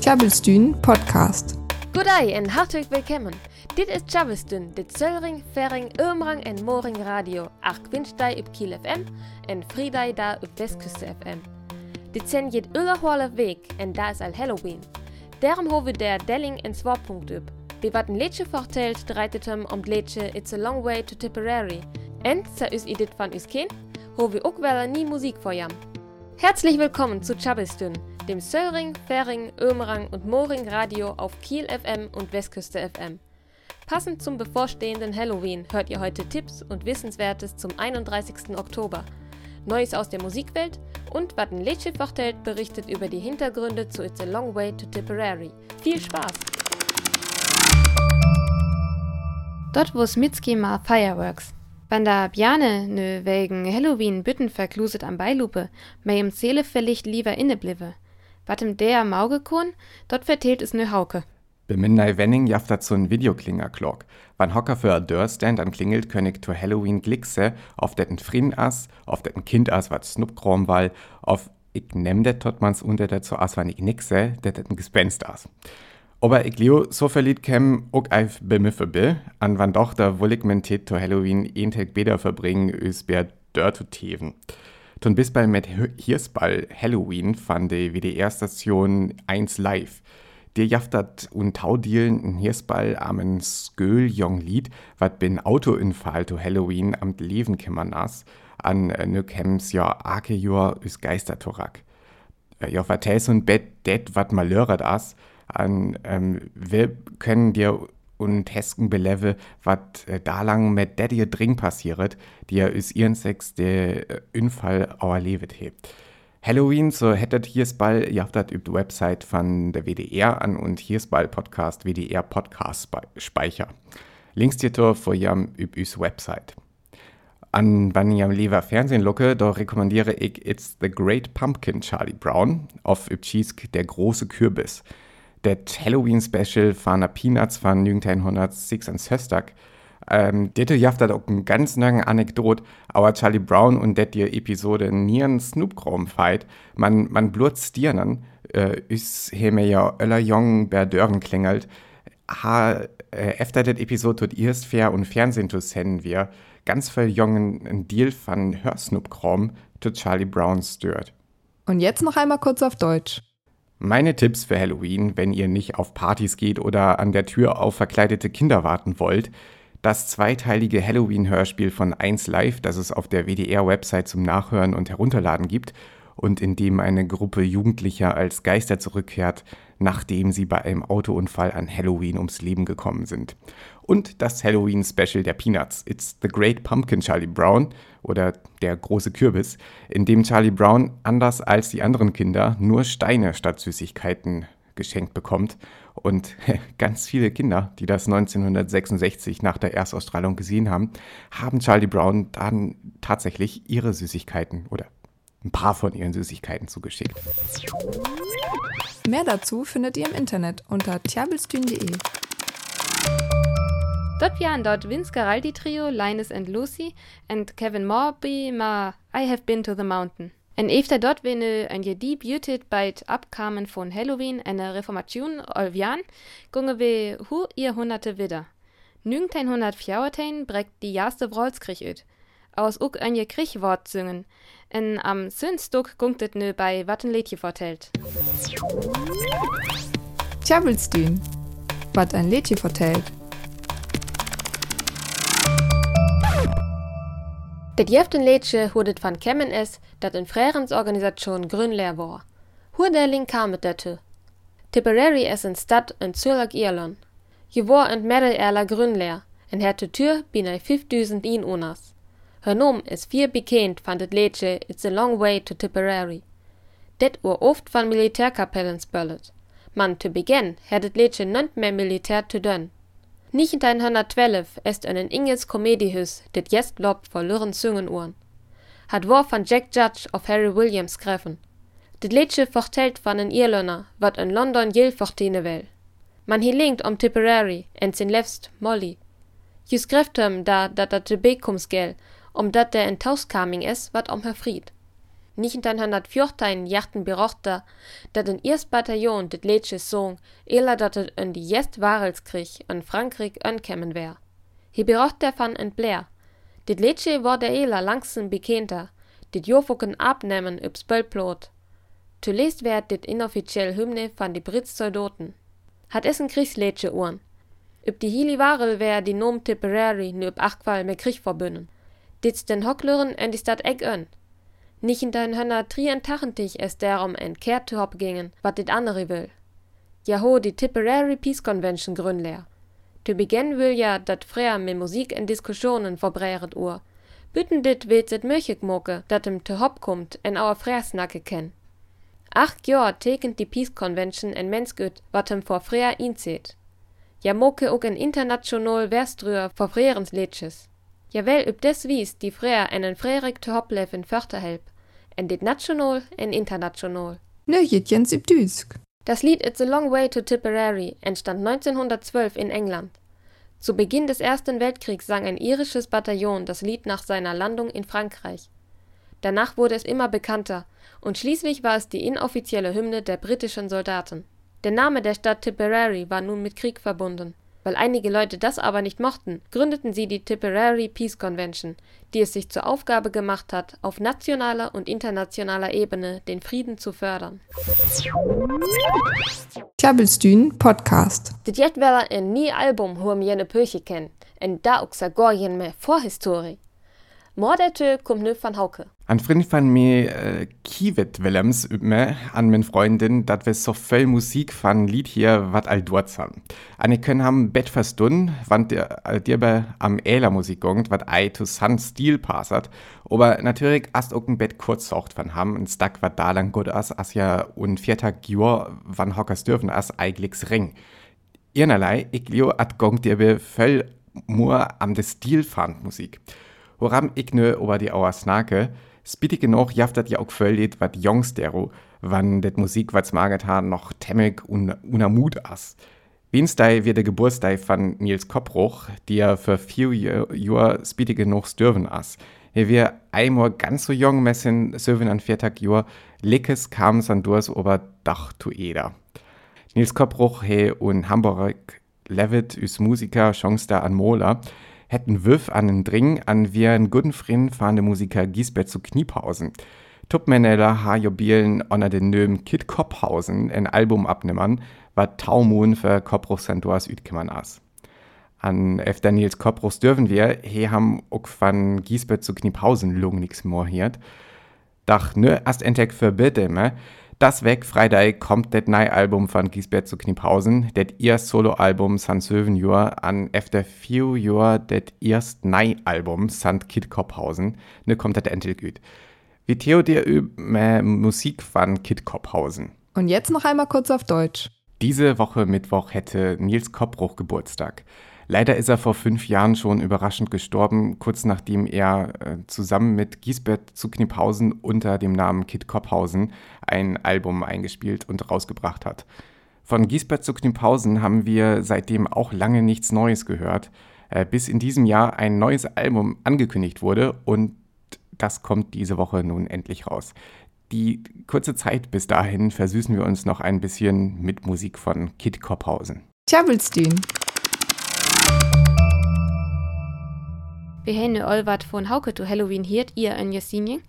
Tjabelstuen Podcast. Goddag en hartelijk willkommen. Dit is Tjabelstuen, dit Zöllring, Fering, Ömrang en Moring Radio. Ach Winstei op Kiel FM en Friedai da op Westküste FM. Dit zijn je ullerhole week en da is al Halloween. Hebben we der Delling en Swarpunkt op. We wat een liedje vertelt, draait het hem om het liedje It's a Long Way to Tipperary. En, zou is dit van us ken, we ook nieuwe muziek voor jam. Herzlich willkommen zu Chabelstün, dem Söllring, Färing, Ömerang und Moring Radio auf Kiel FM und Westküste FM. Passend zum bevorstehenden Halloween hört ihr heute Tipps und Wissenswertes zum 31. Oktober, Neues aus der Musikwelt und Lädchen vertellt berichtet über die Hintergründe zu It's a Long Way to Tipperary. Viel Spaß! Dort wo Smitsky mal Fireworks. Wenn da Bjane nö wegen Halloween Bütten verkluset am Beilupe, mei im Seele verlicht lieber innebliwe. Wat im der Mauge kun, dort vertelt es nö Hauke. Beminnei Wenning jaft dat so'n Videoklingerklock. Wann Hocker für a Dörrstand an klingelt, könnig to Halloween glickse, auf detten Frieden ass, auf detten Kind ass, wat Snoopkrom wall, auf ich nemm det totmans unter der zu ass, wann ich nixe, det detten Gespenst ass. Aber ich leo so verliert kem auch eif bemiffe be, an wann doch da wollig men to Halloween een Tag beder verbringen, üs ber dör zu teven. Tun bis bei mit Hirsball Halloween fand die WDR-Station 1 live. Der jaftat und Taudielen ein Hirsball am Sköl Jong Lied, wat bin Autounfall to Halloween am Leben kämmern as, an äh, nö kems ja ake jor üs Geistertorak. Äh, ja, vertells und bet det wat malöret as, an ähm, wir können dir und hesken beleve, wat äh, da lang mit dir dring passiert, die ja is ihren Sex der äh, Unfall auer levet hebt. Halloween, so hättet hier's ball, ihr habt über die Website von der WDR an und hier's ball Podcast, WDR Podcast Speicher. Links dir vor jam üb üs Website. An wann ich am Lever Fernsehen locke, da rekommandiere ich It's the Great Pumpkin Charlie Brown auf üb der große Kürbis det Halloween-Special von der Peanuts von 1906 an Söstag. Ähm, dette jaft dat auch ein ganz lange Anekdot, aber Charlie Brown und det die Episode nieren Snoop fight, man, man blut stiernen, äh, is heme ja öller jong Berdören klingelt, ha, äh, efter det Episode tut erst fair und Fernsehen zu senden wir, ganz viel jungen ein Deal von Hörsnoop tut Charlie Brown stört. Und jetzt noch einmal kurz auf Deutsch. Meine Tipps für Halloween, wenn ihr nicht auf Partys geht oder an der Tür auf verkleidete Kinder warten wollt. Das zweiteilige Halloween-Hörspiel von 1 Live, das es auf der WDR-Website zum Nachhören und Herunterladen gibt und in dem eine Gruppe Jugendlicher als Geister zurückkehrt, nachdem sie bei einem Autounfall an Halloween ums Leben gekommen sind und das Halloween-Special der Peanuts, It's the Great Pumpkin Charlie Brown oder der große Kürbis, in dem Charlie Brown, anders als die anderen Kinder, nur Steine statt Süßigkeiten geschenkt bekommt. Und ganz viele Kinder, die das 1966 nach der Erstausstrahlung gesehen haben, haben Charlie Brown dann tatsächlich ihre Süßigkeiten oder ein paar von ihren Süßigkeiten zugeschickt. Mehr dazu findet ihr im Internet unter tjabelstühn.de. Dort pian dort Vince Garaldi Trio, Linus and Lucy and Kevin Morby ma I Have Been to the Mountain. En efter dort venne ein je beauted beit abkamen von Halloween eine Reformation Olvian, gunge we hu ihr hunderte wieder. 1914 breckt die erste Wrolskrieg üt. Aus uk ein je Kriechwort singen. En am Sünstück gungtet nö bei Wattenlädje vertellt. Tjabelstühn. Wat ein Lädje vertellt. Det jeften Lädje hudet van kemmen es, dat in Frärens-Organisation Grünleer war. Hurdeling kamet dazu. Tipperary es in Stad in Zürich Irland. Je war in Mittelerler Grünleer, en hätte Tür binei 5000 Inwohners. Her is vier bekannt van det Lädje It's a Long Way to Tipperary. Det war oft van Militärkapellen spöllet. Man zu Beginn het het Lädje nicht mehr Militär zu dön. 1912 ist ein Ingels Komediehus, det jest lob vor lürren Zungen Hat war von Jack Judge auf Harry Williams greffen. Det Liedje vertellt von en Irlänner, wat in London jil fortine will. Man hi linkt om Tipperary en sin lefst Molly. Ju skriftem da dat dat de Bekums gel, um dat der in Tauskaming is, wat om her fried. 1914 jachten berichten dat een eerst Bataillon dit liedje zong, eer dat het in die Jest Warelskrieg in Frankrijk ankämen wär. Hij bericht daarvan in Blair. Dit liedje wurde eler langzaam bekender, dit jofoken abnemen op spulplot. Zuletzt werd dit inoffiziell Hymne van die Britse Soldaten. Hat es een Kriegsliedje ohren. Op die hili Warel wär die Nom Tipperary nu op achtval met Krieg verbunden. Dit den Hockleuren en die Stadt Egg an. 1983 es darum en Kehr zu hop gingen, wat dit andere will. Ja ho die Tipperary Peace Convention gründleer. Zu Beginn will ja dat Freier mit Musik en Diskussionen verbreiret uhr. Bütten dit wird het möglich moke, dat em te hop kommt en auer Freiersnacke ken. Acht Jahr tekent die Peace Convention en mensgut, wat em vor Freier inzieht. Ja moke ook en international Verstrüer vor Freierens Liedjes. Jawel op des wies die Freier en Freierig te hop leven help. En dit national en international. Ne Jitjens üb Düsk. Das Lied It's a Long Way to Tipperary entstand 1912 in England. Zu Beginn des Ersten Weltkriegs sang ein irisches Bataillon das Lied nach seiner Landung in Frankreich. Danach wurde es immer bekannter und schließlich war es die inoffizielle Hymne der britischen Soldaten. Der Name der Stadt Tipperary war nun mit Krieg verbunden. Weil einige Leute das aber nicht mochten, gründeten sie die Tipperary Peace Convention, die es sich zur Aufgabe gemacht hat, auf nationaler und internationaler Ebene den Frieden zu fördern. Klabbelstühn Podcast. Jet wel een nie album hoe jene Pöche ken, en da ook sa gorjen me Vorhistorie. Mordete kommt nö van Hauke. An Freund von mir äh, Kiewit Willems üb mir an min Freundin, dat wir so viel Musik von Lied hier wat all dort haben. Anne können haben Bett verstunden, wann dir, äh, dir bei am Äler Musik gongt, wat ei to Sun Stil passert. Aber natürlich ast auch ein Bett kurz saucht von ham, ein Stack wat da lang gut as, as ja un viertag Jor, wann hockers dürfen as eigliks ring. Irnerlei, ich lio at gongt dir be voll nur am de Stil fand Musik. Woran ich nö über die Auer snake, spittig genug jaftet ja auch völlig wat Jongstero, wann det Musik wat maget ha noch temmig un unamut as. Dienstag wird der Geburtstag von Nils Koppruch, der für vier Jahre spittig genug stürven as. Er wir einmal ganz so jung messen, söven an viertag Jahr, Lickes kam san durchs ober Dach zu Eder. Nils Koppruch he un Hamburg levet üs Musiker Chance an Mola, hätten Wöf an den Dring an wie ein guten Freund fahrende Musiker Giesbett zu Kniepausen. Tupmäneller ha jobielen onner den Nöm Kit Kopphausen ein Album abnimmern, wat Taumun für Koppruch Sandoas Üdkimmern as. An F. Daniels Koppruchs dürfen wir, he ham ook van Giesbett zu Kniepausen lung nix more hiert. Dach nö ast entdeck für bitte, das weg Freitag kommt det neue Album von Gisbert zu Kniphausen, det ihr Soloalbum san Söven Jahr an efter few Jahr det erst neue Album sant Kid Kopphausen, ne kommt det endlich gut. Wie Theo dir über Musik von Kid Kopphausen. Und jetzt noch einmal kurz auf Deutsch. Diese Woche Mittwoch hätte Nils Koppbruch Geburtstag. Leider ist er vor fünf Jahren schon überraschend gestorben, kurz nachdem er äh, zusammen mit Giesbert zu Kniphausen unter dem Namen Kid Kopphausen ein Album eingespielt und rausgebracht hat. Von Giesbert zu Kniphausen haben wir seitdem auch lange nichts Neues gehört, äh, bis in diesem Jahr ein neues Album angekündigt wurde und das kommt diese Woche nun endlich raus. Die kurze Zeit bis dahin versüßen wir uns noch ein bisschen mit Musik von Kid Kopphausen. Tjabelstein. Wir haben nu al wat von Hauke zu Halloween hiert, ihr en Jasinje.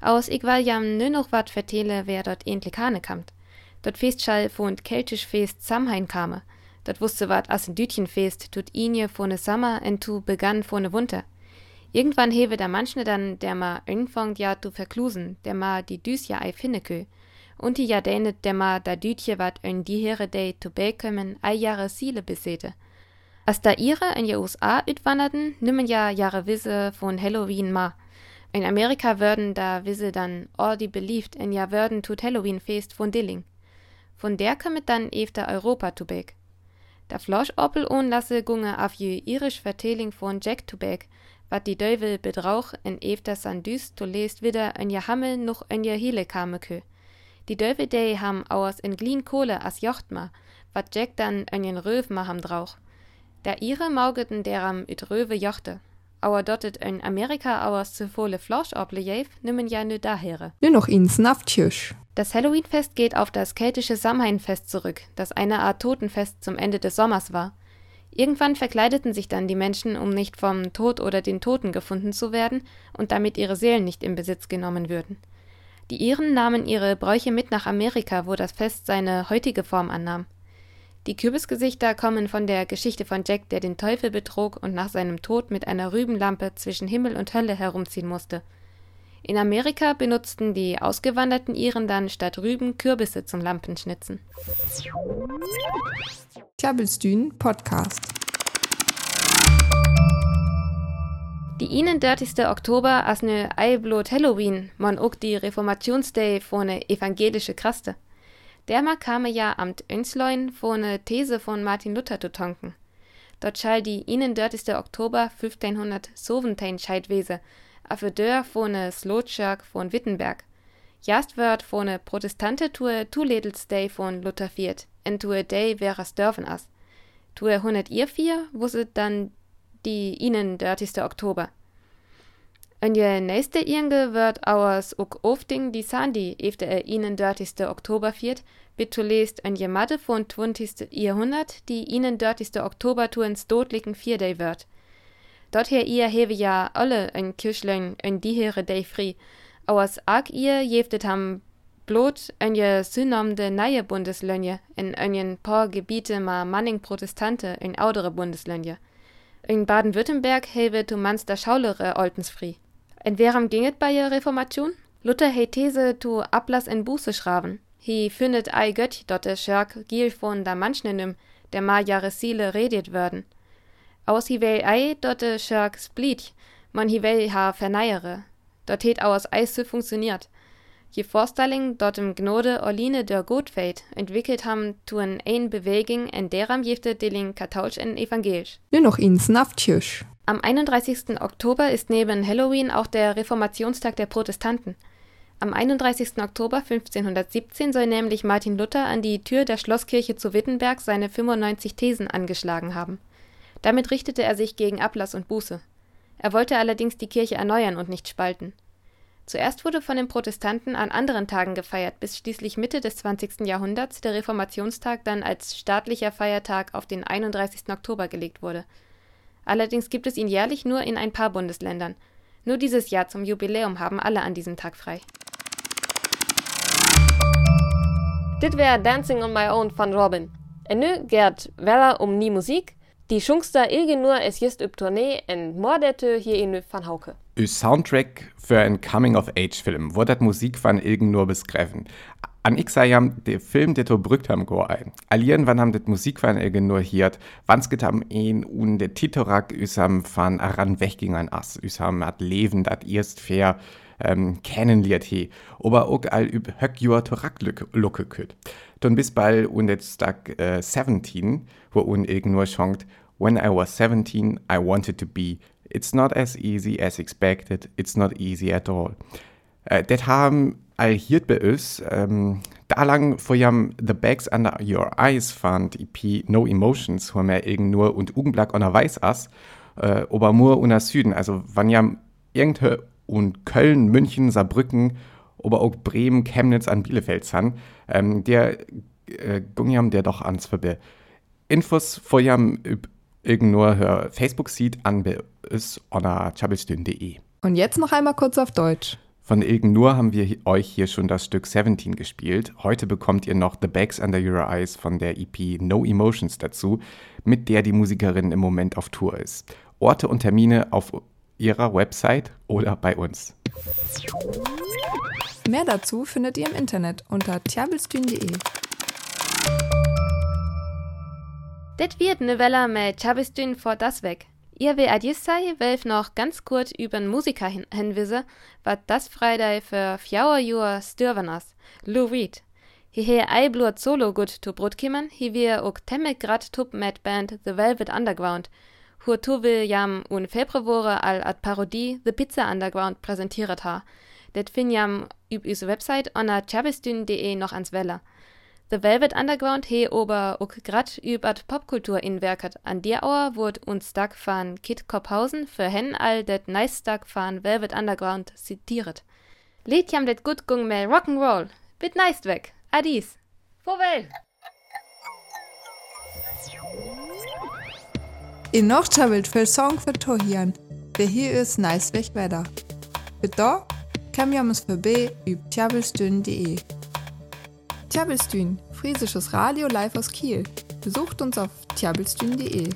Aus ich will jam nu noch wat vertellen, wer dort endlich hane kamt. Dort Festschall von keltisch Fest Samhain kame. Dort wusste wat as ein Dütchenfest tut inje von ne Sommer en tu begann von ne Winter. Irgendwann hewe der manchne dann, der ma anfangt ja zu verklusen, der ma die Düs ja ei finnekö. Und die ja dänet, der ma da Dütje wat en die here day zu bekommen, ei Jahre Siele besete. Als da ihre in die USA utwanderten, nimmen ja Jahre Wisse von Halloween ma. In Amerika würden da Wisse dann all die beliebt in ja würden tut Halloween Fest von Dilling. Von der kommt dann efter Europa weg. Da Flosch Oppel lasse gunge auf je irisch Vertelling von Jack weg, wat die Dövel bedrauch in efter san düst to lest wieder in ja Hammel noch in ja Hile kame kö. Die Dövel dei ham aus in glien Kohle as Jochtma, wat Jack dann in jen Röv ma ham drauch. Der ihre maugeten deram üt Röwe jochte. aber dort in Amerika aus zu volle Fleisch ablejev, nimmen ja nur daher. Nur noch ins Nafttisch. Das Halloweenfest geht auf das keltische Samhainfest zurück, das eine Art Totenfest zum Ende des Sommers war. Irgendwann verkleideten sich dann die Menschen, um nicht vom Tod oder den Toten gefunden zu werden und damit ihre Seelen nicht in Besitz genommen würden. Die Iren nahmen ihre Bräuche mit nach Amerika, wo das Fest seine heutige Form annahm. Die Kürbisgesichter kommen von der Geschichte von Jack, der den Teufel betrog und nach seinem Tod mit einer Rübenlampe zwischen Himmel und Hölle herumziehen musste. In Amerika benutzten die ausgewanderten Iren dann statt Rüben Kürbisse zum Lampenschnitzen. Klabbelstühn Podcast. Die ihnen dirtigste Oktober as ne Eiblot Halloween, man ook die Reformationsday vor ne evangelische Kraste. Dermal kam ja amt Önsleun vor ne These von Martin Luther zu tonken. Dort schall die ihnen dirtigste Oktober 1517 Scheidwese, a für dör vor ne Slotschirk von Wittenberg. Jast wird vor ne Protestante tue Tuledelsday von Luther viert, en tue Day wäre dörfen as. Tue 100 ihr vier, wusset dann die ihnen dirtigste Oktober. En je nächste Irge wird auers ook ofting die Sandy efter er ihnen dirtigste Oktober viert, bitte lest en je Madde von 20. Jahrhundert, die ihnen dirtigste Oktobertour ins dodlichen Vierday wird. Dort her ihr hewe ja alle en Kirschlein en die here day free, auers arg ihr jeftet ham blot en je synamde neue Bundeslönje in en paar Gebiete ma manning Protestante in audere Bundeslönje. In Baden-Württemberg hewe tu manster schaulere Oltensfri. En warum ginget bei ihr Reformation? Luther he These tu Ablass en Buße schraven. Hi findet ei Gött dotte Schörk giel von da manchnenym, der ma jahre Siele redet würden. Aus hi wel ei dotte Schörk split, man hi wel ha verneiere. Dort het aus Eis funktioniert. Je Vorstelling dort im Gnode Orline der Gotfeld entwickelt ham tun ein Beweging en deram jefte deling katausch en evangelisch. Nur noch ins Nafttisch. Am 31. Oktober ist neben Halloween auch der Reformationstag der Protestanten. Am 31. Oktober 1517 soll nämlich Martin Luther an die Tür der Schlosskirche zu Wittenberg seine 95 Thesen angeschlagen haben. Damit richtete er sich gegen Ablass und Buße. Er wollte allerdings die Kirche erneuern und nicht spalten. Zuerst wurde von den Protestanten an anderen Tagen gefeiert, bis schließlich Mitte des 20. Jahrhunderts der Reformationstag dann als staatlicher Feiertag auf den 31. Oktober gelegt wurde. Allerdings gibt es ihn jährlich nur in ein paar Bundesländern. Nur dieses Jahr zum Jubiläum haben alle an diesem Tag frei. Dit wär Dancing on My Own von Robin. En nu Gerd Weller um nie Musik. Die Schungster ilge nur es just üb Tournee en mordete hier in van Hauke. Soundtrack für einen Coming-of-Age-Film, wo dat Musik van ilgen nur beschreven. An ich sei jam de Film, der brückt ham go ein. Allieren wann ham det Musik van ilgen nur hiert, wanns get ham een un de Titorak üsam van aran weggingern ass, üsam at leven dat erst fair ähm, kennenliert he, ober ook all üb höck joa torak lucke küt. Dann bis bald un det stak äh, 17, wo un ilgen nur schonkt, When I was 17, I wanted to be. It's not as easy as expected. It's not easy at all. Äh, det haben all hier bei uns, ähm, da lang vor jam The Bags Under Your Eyes fand EP No Emotions, wo mir irgend nur und Ugenblack on Weiß ass, äh, Obermur und Süden, also wann jam irgende und Köln, München, Saarbrücken, aber auch Bremen, Chemnitz an Bielefeld san, ähm, der äh, gungjam der doch ans verbe. Infos vor jam nur hör Facebook-Seed an uns oder chabelstün.de. Und jetzt noch einmal kurz auf Deutsch. Von Ilgen Nur haben wir euch hier schon das Stück 17 gespielt. Heute bekommt ihr noch The Bags Under Your Eyes von der EP No Emotions dazu, mit der die Musikerin im Moment auf Tour ist. Orte und Termine auf ihrer Website oder bei uns. Mehr dazu findet ihr im Internet unter tjabelstühn.de. Det wird ne Welle mit Chabistün vor das weg. Ihr will adjissei, welf noch ganz kurz übern Musiker hin hinwisse, wat das Freitag für fjauer Jahr stürven. Lou Reed. Hi he ei blut solo gut to brot kimmen, hi wir ook temmek grad tup mit Band The Velvet Underground. Hur tu will jam un Februare al ad Parodie The Pizza Underground präsentiert ha. Det fin jam üb üse Website onna chabistün.de noch ans Welle. The Velvet Underground he ober ook grad über Popkultur inwerket. An der Auer wurd uns Dag van Kit Kopphausen für hen all det nice Dag van Velvet Underground zitiert. Lied jam det gut gung mehr Rock'n'Roll. Bit nice weg. Adis. Vorwell. In noch tjabelt für Song für Tohian. Der hier ist nice weg weiter. Für da kam ja uns vorbei über tjabelstün.de. Tjabelstün, friesisches Radio live aus Kiel. Besucht uns auf tjabelstün.de.